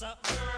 What's up?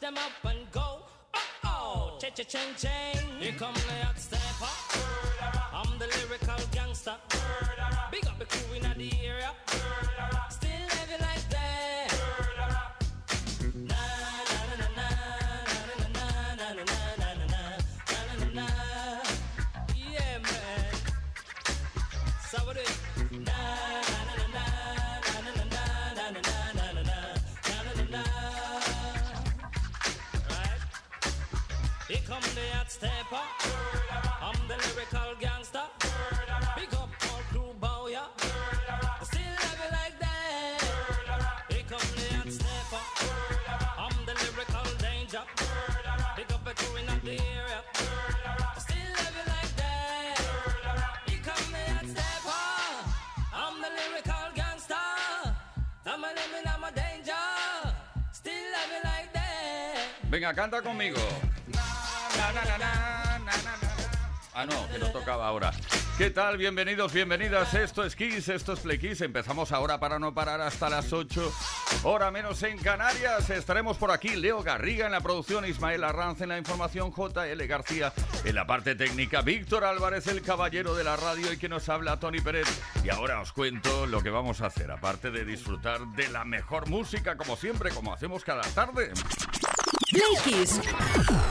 Them up and go. Oh, oh, cha cha ching ching. Here come the hot Venga, canta conmigo. Ah, no, que no tocaba ahora. ¿Qué tal? Bienvenidos, bienvenidas. Esto es Kiss, esto es Play Kiss. Empezamos ahora para no parar hasta las 8. Hora menos en Canarias. Estaremos por aquí. Leo Garriga en la producción, Ismael Arranz en la información, JL García en la parte técnica, Víctor Álvarez, el caballero de la radio y que nos habla, Tony Pérez. Y ahora os cuento lo que vamos a hacer, aparte de disfrutar de la mejor música, como siempre, como hacemos cada tarde. Play Kiss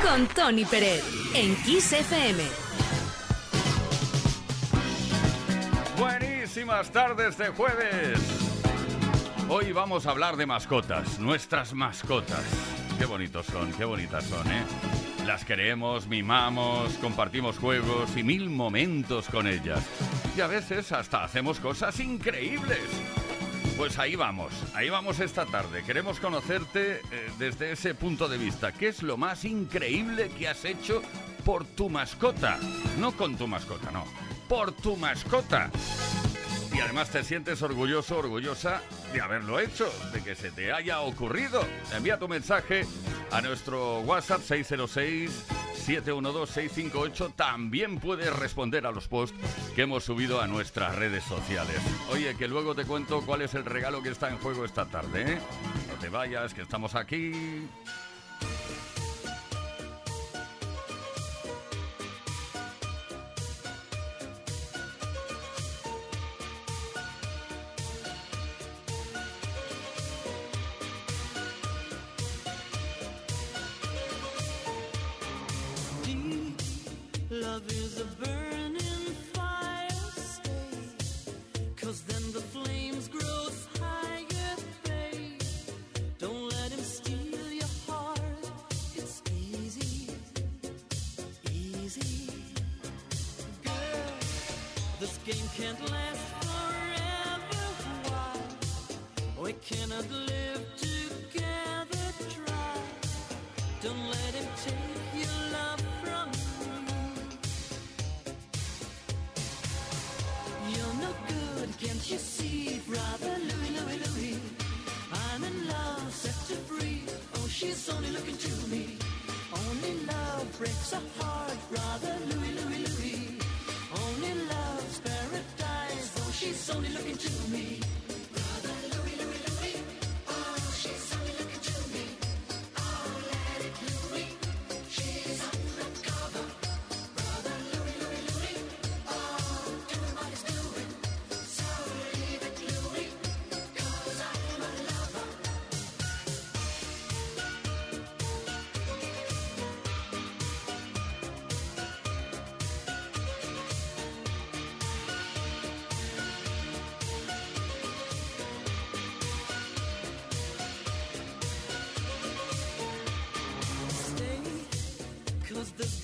con Tony Pérez en Kiss FM. Buenísimas tardes de jueves. Hoy vamos a hablar de mascotas, nuestras mascotas. Qué bonitos son, qué bonitas son, ¿eh? Las queremos, mimamos, compartimos juegos y mil momentos con ellas. Y a veces hasta hacemos cosas increíbles. Pues ahí vamos, ahí vamos esta tarde. Queremos conocerte eh, desde ese punto de vista. ¿Qué es lo más increíble que has hecho por tu mascota? No con tu mascota, no. Por tu mascota. Y además te sientes orgulloso, orgullosa de haberlo hecho, de que se te haya ocurrido. Envía tu mensaje a nuestro WhatsApp 608-712-658. También puedes responder a los posts que hemos subido a nuestras redes sociales. Oye, que luego te cuento cuál es el regalo que está en juego esta tarde. ¿eh? No te vayas, que estamos aquí.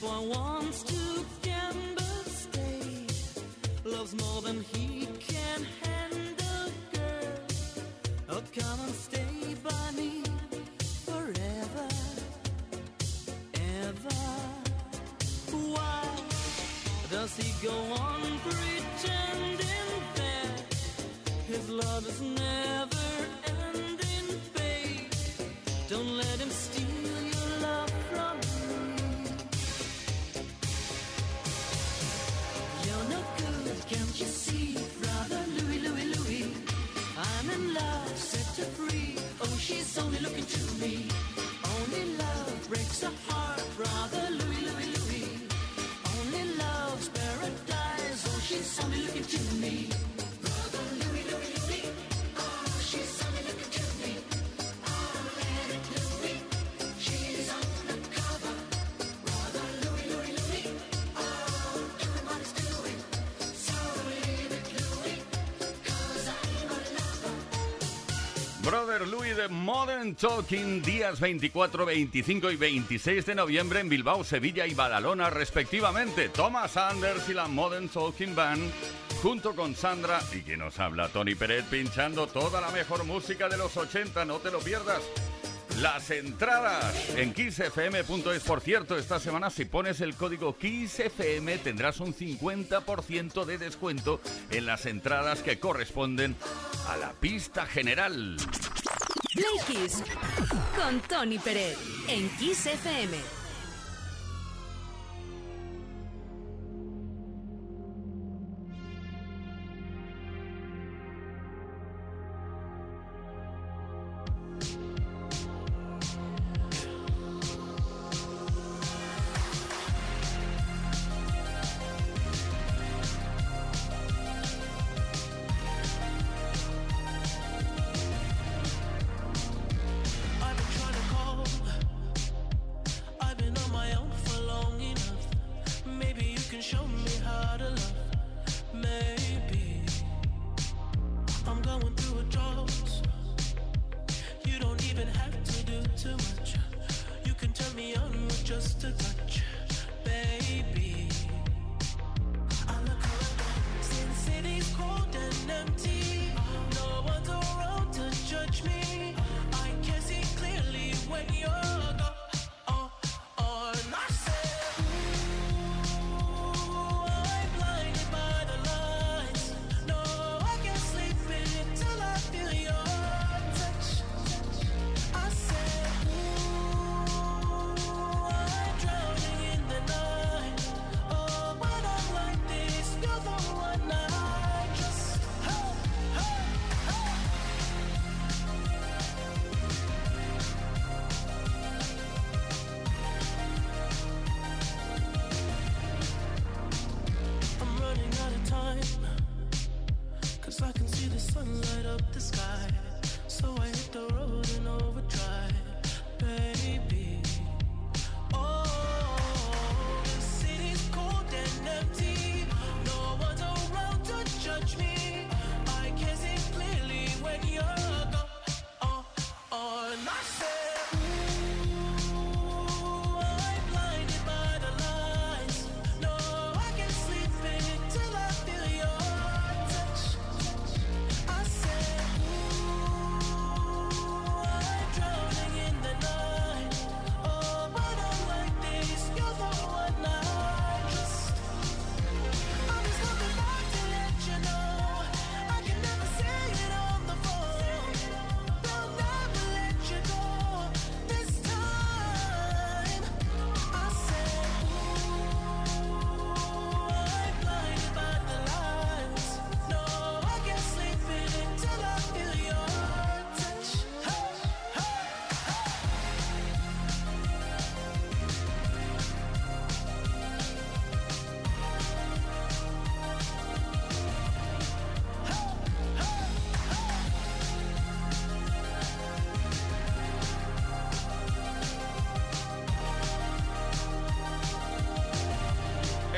one wants to Brother Louis de Modern Talking, días 24, 25 y 26 de noviembre en Bilbao, Sevilla y Badalona, respectivamente. Thomas Anders y la Modern Talking Band, junto con Sandra y quien nos habla, Tony Pérez, pinchando toda la mejor música de los 80, no te lo pierdas. Las entradas en kissfm.es. Por cierto, esta semana si pones el código KISSFM tendrás un 50% de descuento en las entradas que corresponden a la pista general. Kiss con Pérez en.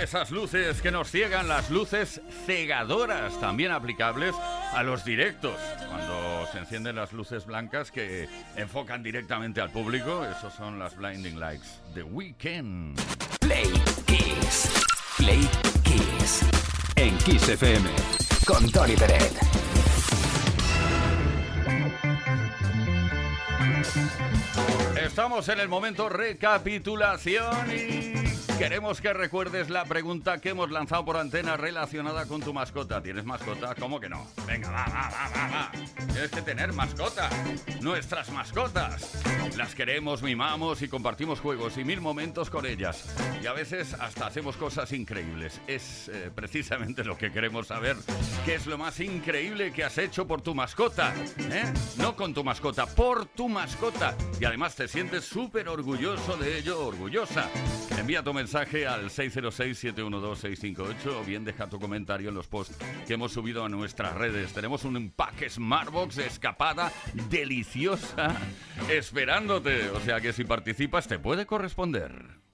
Esas luces que nos ciegan, las luces cegadoras, también aplicables a los directos. Cuando se encienden las luces blancas que enfocan directamente al público, esos son las blinding lights. The Weekend. Play Kiss. Play Kiss. En Kiss FM. Con Tony Peret. Estamos en el momento recapitulación y queremos que recuerdes la pregunta que hemos lanzado por antena relacionada con tu mascota. ¿Tienes mascota? ¿Cómo que no? Venga, va, va, va, va, va. Tienes que tener mascota. Nuestras mascotas. Las queremos, mimamos y compartimos juegos y mil momentos con ellas. Y a veces hasta hacemos cosas increíbles. Es eh, precisamente lo que queremos saber. ¿Qué es lo más increíble que has hecho por tu mascota? ¿Eh? No con tu mascota, por tu mascota. Y además te sientes súper orgulloso de ello, orgullosa. Envía tu mensaje al 606-712-658 o bien deja tu comentario en los posts que hemos subido a nuestras redes. Tenemos un empaque Smartbox escapada deliciosa esperándote. O sea que si participas te puede corresponder.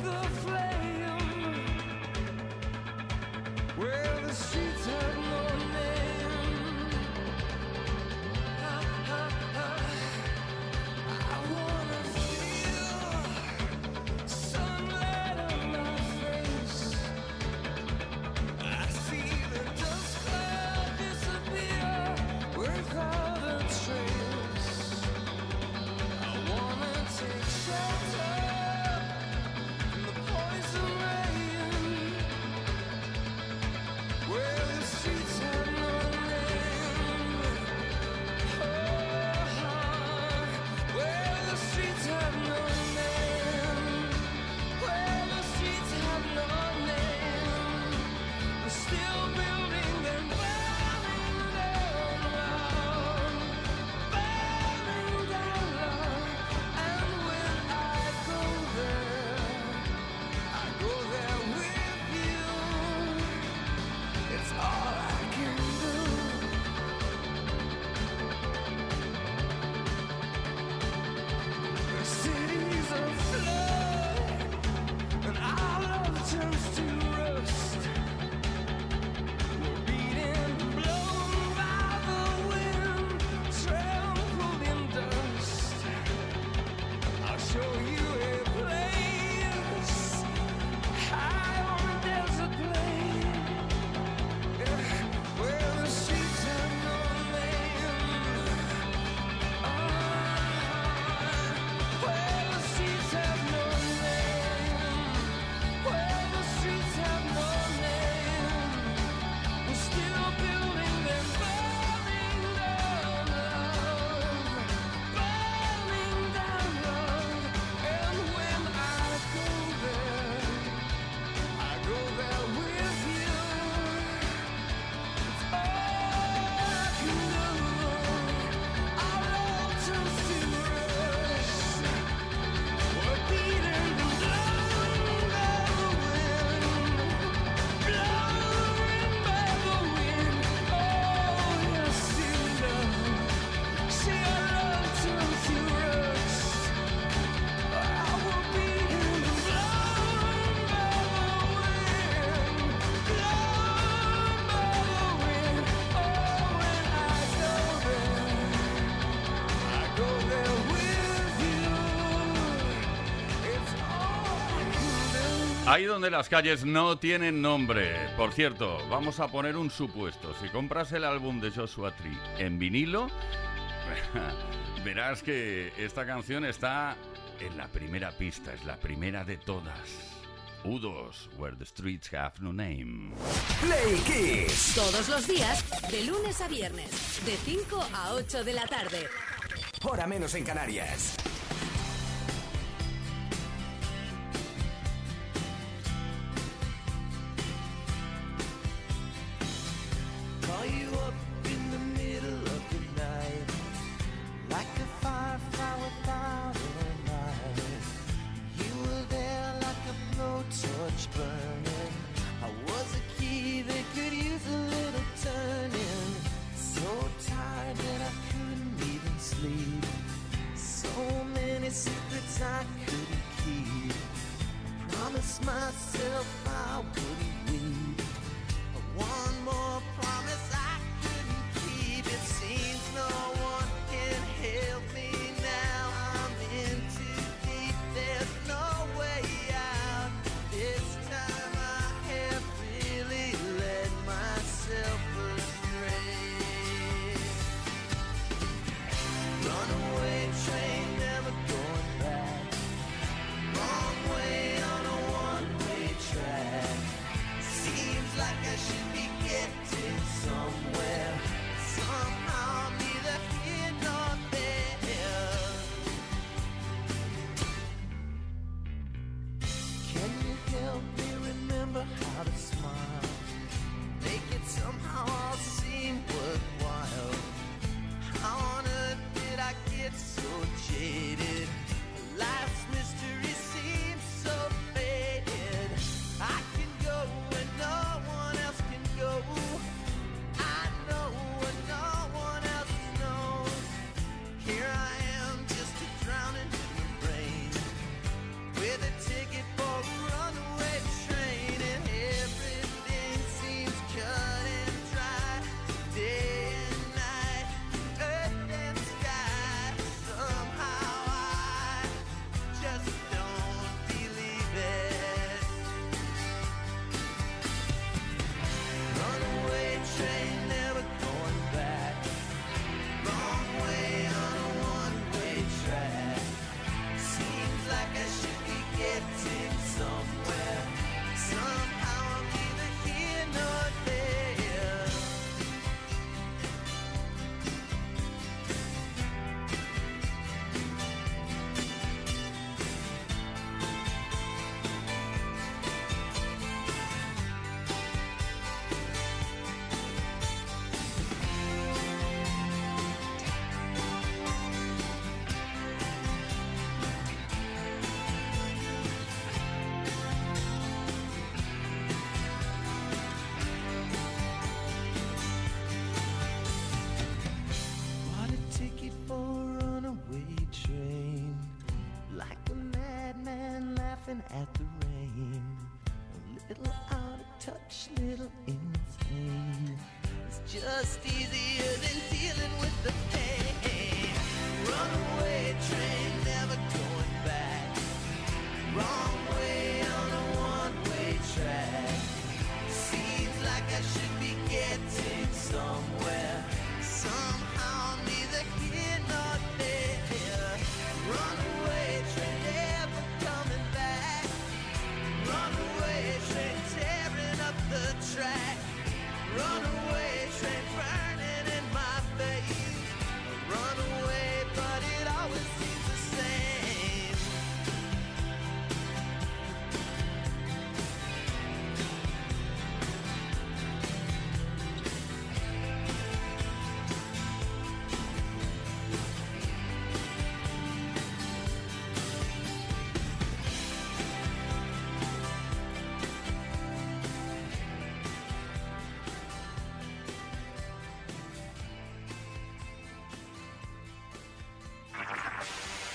The Ahí donde las calles no tienen nombre. Por cierto, vamos a poner un supuesto. Si compras el álbum de Joshua Tree en vinilo, verás que esta canción está en la primera pista, es la primera de todas. U2, Where the Streets Have No Name. Play Kiss. Todos los días, de lunes a viernes, de 5 a 8 de la tarde. Hora menos en Canarias.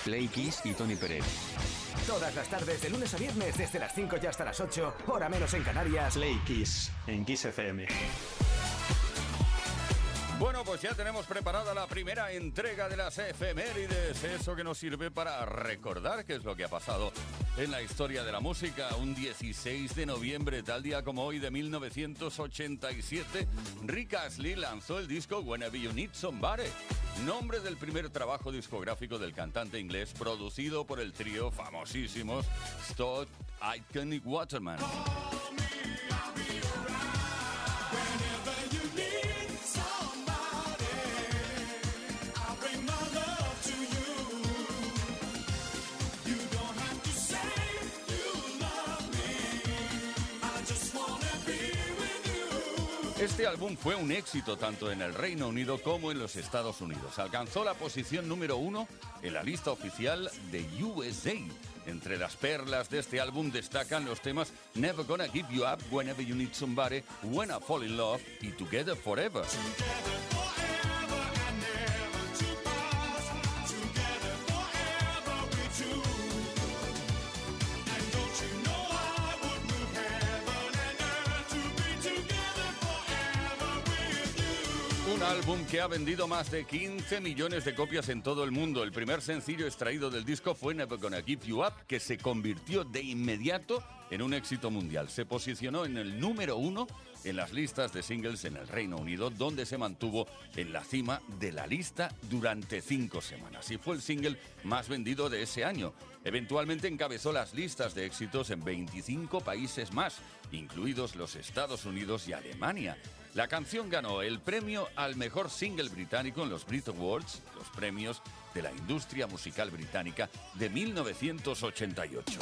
Play y Tony Pérez. Todas las tardes, de lunes a viernes, desde las 5 y hasta las 8, hora menos en Canarias. Play Kiss, en Kiss FM. Bueno, pues ya tenemos preparada la primera entrega de las efemérides, eso que nos sirve para recordar qué es lo que ha pasado en la historia de la música. Un 16 de noviembre, tal día como hoy de 1987, Rick Astley lanzó el disco Whenever You Need Somebody nombre del primer trabajo discográfico del cantante inglés producido por el trío famosísimos Stott, Aitken y Waterman. Este álbum fue un éxito tanto en el Reino Unido como en los Estados Unidos. Alcanzó la posición número uno en la lista oficial de USA. Entre las perlas de este álbum destacan los temas Never Gonna Give You Up, Whenever You Need Somebody, When I Fall in Love y Together Forever. Álbum que ha vendido más de 15 millones de copias en todo el mundo. El primer sencillo extraído del disco fue Never Gonna Give You Up, que se convirtió de inmediato en un éxito mundial. Se posicionó en el número uno en las listas de singles en el Reino Unido, donde se mantuvo en la cima de la lista durante cinco semanas. Y fue el single más vendido de ese año. Eventualmente encabezó las listas de éxitos en 25 países más, incluidos los Estados Unidos y Alemania. La canción ganó el premio al mejor single británico en los Brit Awards, los premios de la industria musical británica de 1988.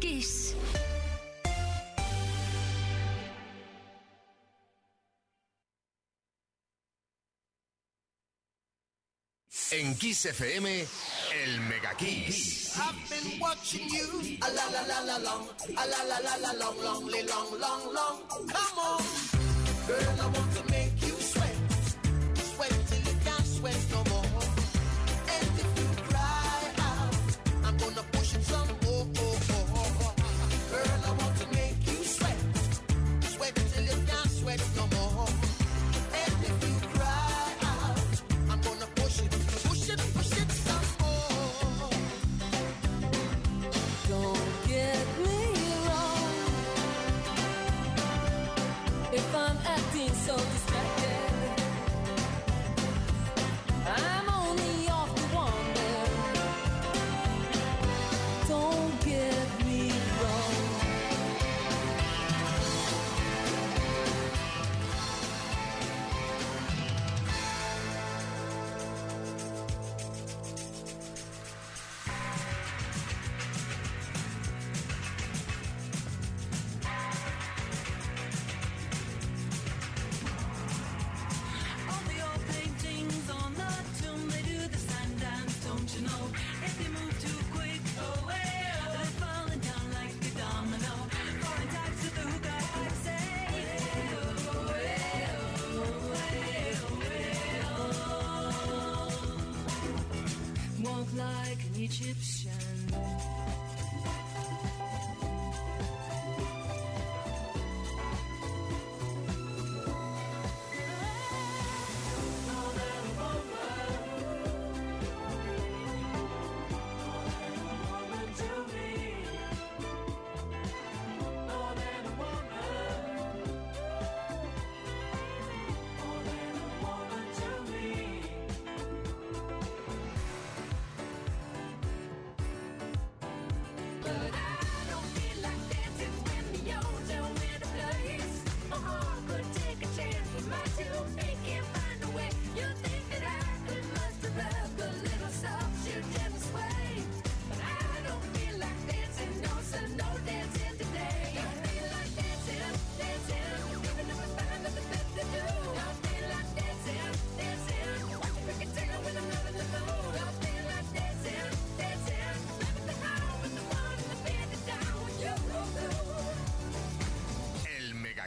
Kiss. En Kiss FM, el Mega Kiss. I've been watching you.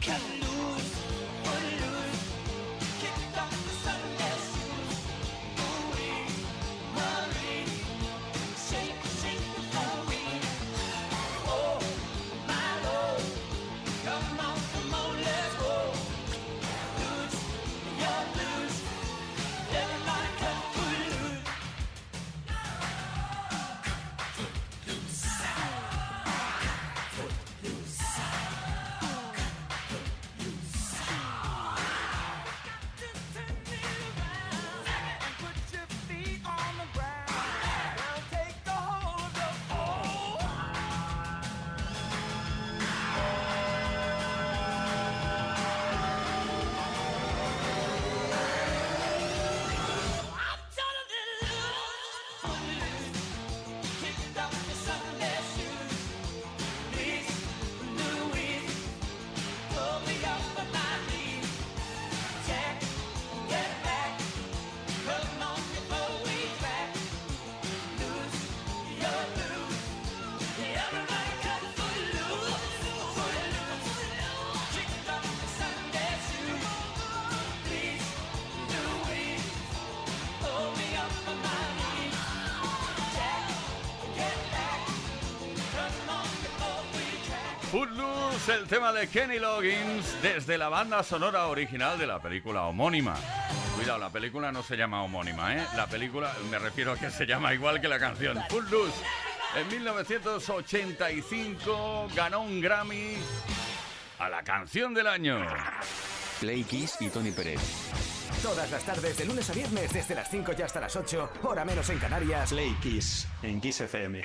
Kevin. Footloose, el tema de Kenny Loggins desde la banda sonora original de la película homónima. Cuidado, la película no se llama homónima, ¿eh? La película, me refiero a que se llama igual que la canción. Footloose. En 1985 ganó un Grammy a la canción del año. Play Kiss y Tony Pérez. Todas las tardes, de lunes a viernes, desde las 5 y hasta las 8, hora menos en Canarias. Play Kiss en Kiss FM.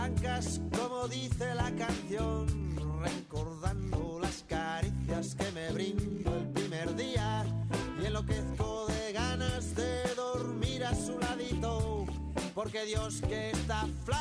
blancas, como dice la canción, recordando las caricias que me brindo el primer día. Y enloquezco de ganas de dormir a su ladito, porque Dios que está flaca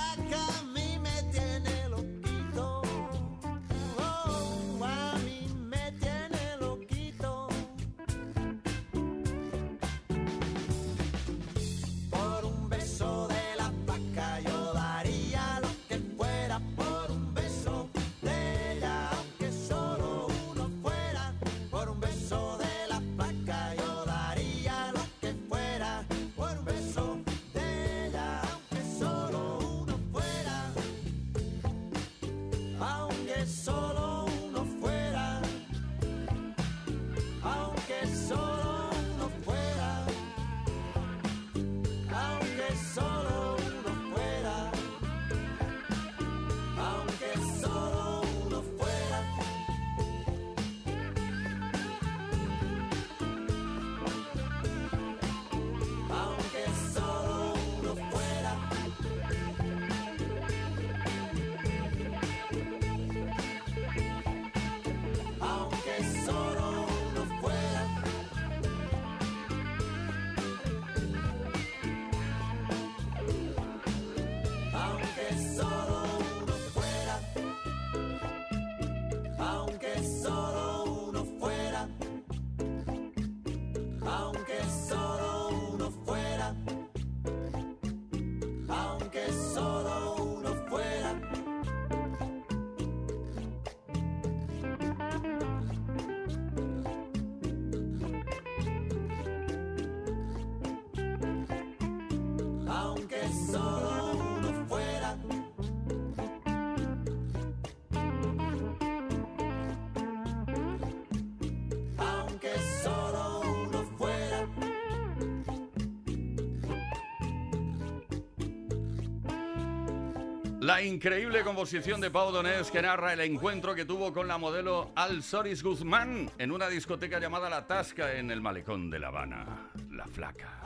La increíble composición de Pau Donés que narra el encuentro que tuvo con la modelo Al Soris Guzmán en una discoteca llamada La Tasca en el malecón de La Habana. La flaca.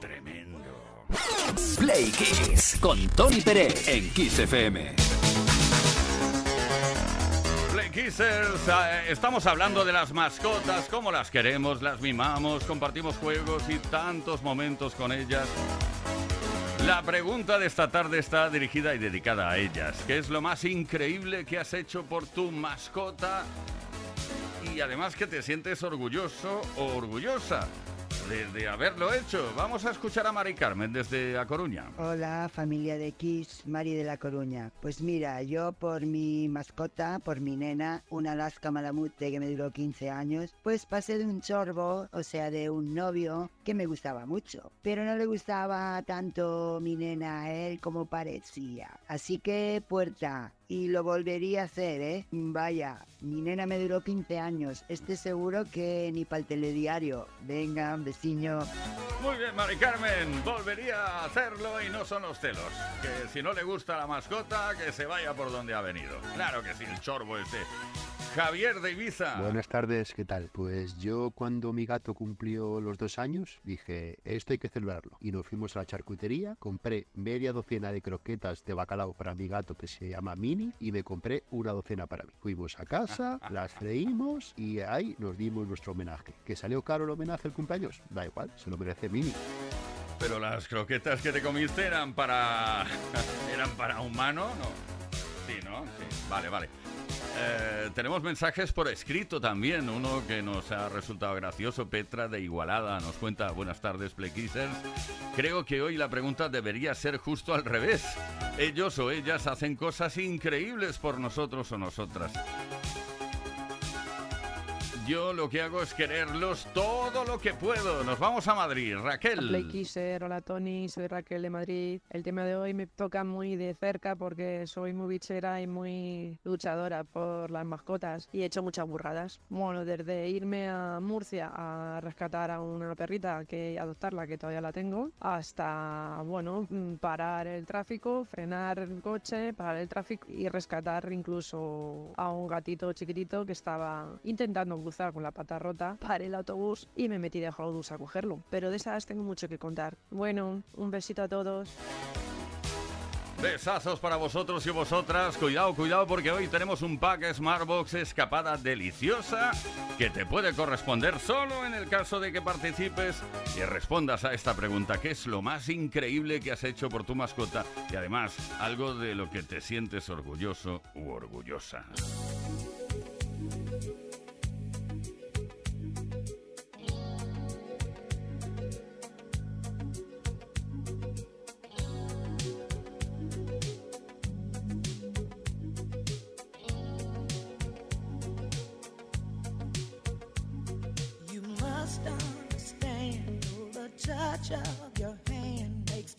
Tremendo. Play Kiss con Tony Pérez en Kiss FM. Play Kissers, eh, estamos hablando de las mascotas, cómo las queremos, las mimamos, compartimos juegos y tantos momentos con ellas. La pregunta de esta tarde está dirigida y dedicada a ellas. ¿Qué es lo más increíble que has hecho por tu mascota? Y además que te sientes orgulloso o orgullosa de, haberlo hecho. Vamos a escuchar a Mari Carmen desde A Coruña. Hola familia de Kiss, Mari de La Coruña. Pues mira, yo por mi mascota, por mi nena, una Alaska Malamute que me duró 15 años, pues pasé de un chorbo, o sea, de un novio que me gustaba mucho, pero no le gustaba tanto mi nena a él como parecía. Así que puerta, y lo volvería a hacer, ¿eh? Vaya, mi nena me duró 15 años, este seguro que ni para el telediario. Venga, un besiño. Muy bien, Mari Carmen, volvería a hacerlo y no son los celos. Que si no le gusta la mascota, que se vaya por donde ha venido. Claro que sí, el chorbo este. Javier de Ibiza. Buenas tardes, ¿qué tal? Pues yo cuando mi gato cumplió los dos años dije, esto hay que celebrarlo. Y nos fuimos a la charcutería, compré media docena de croquetas de bacalao para mi gato que se llama Mini y me compré una docena para mí. Fuimos a casa, las freímos y ahí nos dimos nuestro homenaje. ¿Que salió caro el homenaje al cumpleaños? Da igual, se lo merece Mini. Pero las croquetas que te comiste eran para. ¿Eran para humano? No. Sí, ¿no? Sí. Vale, vale. Eh, tenemos mensajes por escrito también. Uno que nos ha resultado gracioso. Petra de Igualada nos cuenta: Buenas tardes, Playkissers. Creo que hoy la pregunta debería ser justo al revés. Ellos o ellas hacen cosas increíbles por nosotros o nosotras. Yo lo que hago es quererlos todo lo que puedo. Nos vamos a Madrid. Raquel. Play Kisser, hola Tony, soy Raquel de Madrid. El tema de hoy me toca muy de cerca porque soy muy bichera y muy luchadora por las mascotas y he hecho muchas burradas. Bueno, desde irme a Murcia a rescatar a una perrita que adoptarla, que todavía la tengo, hasta, bueno, mm, parar el tráfico, frenar el coche, parar el tráfico y rescatar incluso a un gatito chiquitito que estaba intentando con la pata rota. Paré el autobús y me metí debajo del autobús a cogerlo. Pero de esas tengo mucho que contar. Bueno, un besito a todos. Besazos para vosotros y vosotras. Cuidado, cuidado, porque hoy tenemos un pack Smartbox escapada deliciosa que te puede corresponder solo en el caso de que participes y respondas a esta pregunta. ¿Qué es lo más increíble que has hecho por tu mascota? Y además, algo de lo que te sientes orgulloso u orgullosa.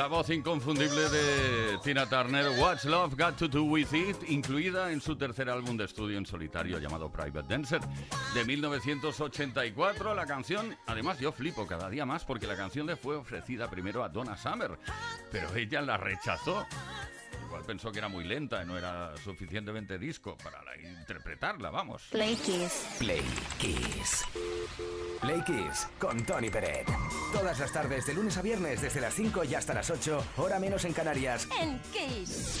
la voz inconfundible de Tina Turner, What's Love Got to Do With It, incluida en su tercer álbum de estudio en solitario llamado Private Dancer de 1984. La canción, además yo flipo cada día más porque la canción le fue ofrecida primero a Donna Summer, pero ella la rechazó pensó que era muy lenta, y no era suficientemente disco para interpretarla, vamos. Play Kiss. Play Kiss. Play Kiss con Tony Peret. Todas las tardes, de lunes a viernes, desde las 5 y hasta las 8, hora menos en Canarias. En Kiss.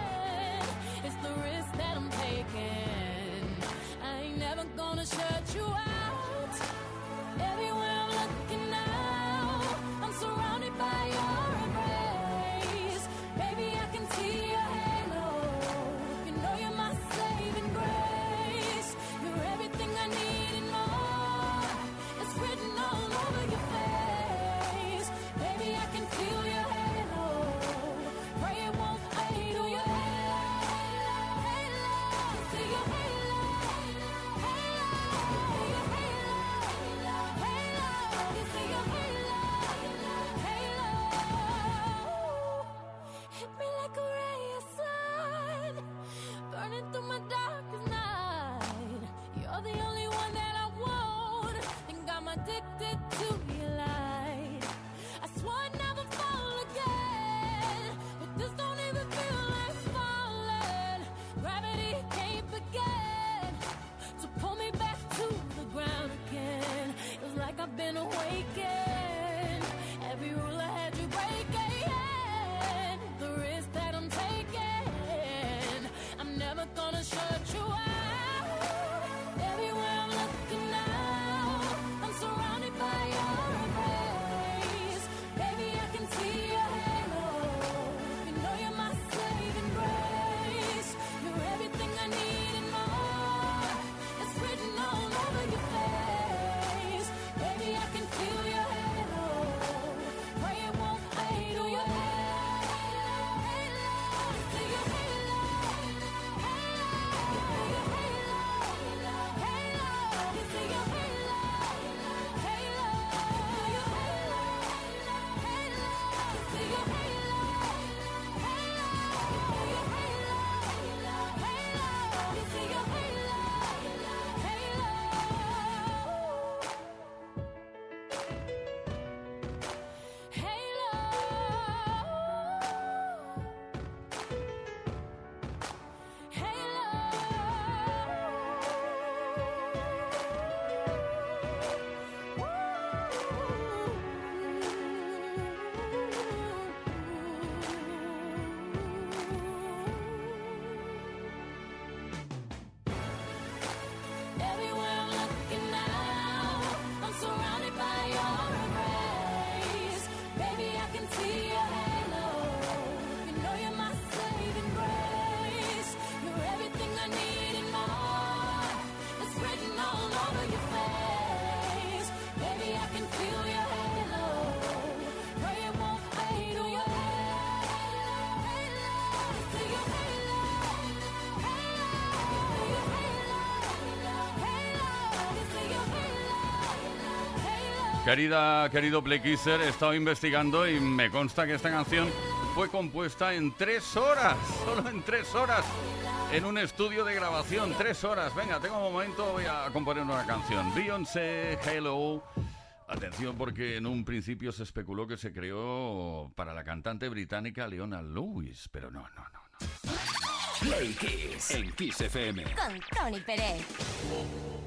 I've been a Querida, querido Play Kisser, he estado investigando y me consta que esta canción fue compuesta en tres horas, solo en tres horas, en un estudio de grabación, tres horas. Venga, tengo un momento, voy a componer una canción. Beyoncé, Hello. Atención porque en un principio se especuló que se creó para la cantante británica Leona Lewis, pero no, no, no. Play Kiss en Kiss FM. Con Tony Pérez.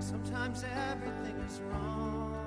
Sometimes everything is wrong.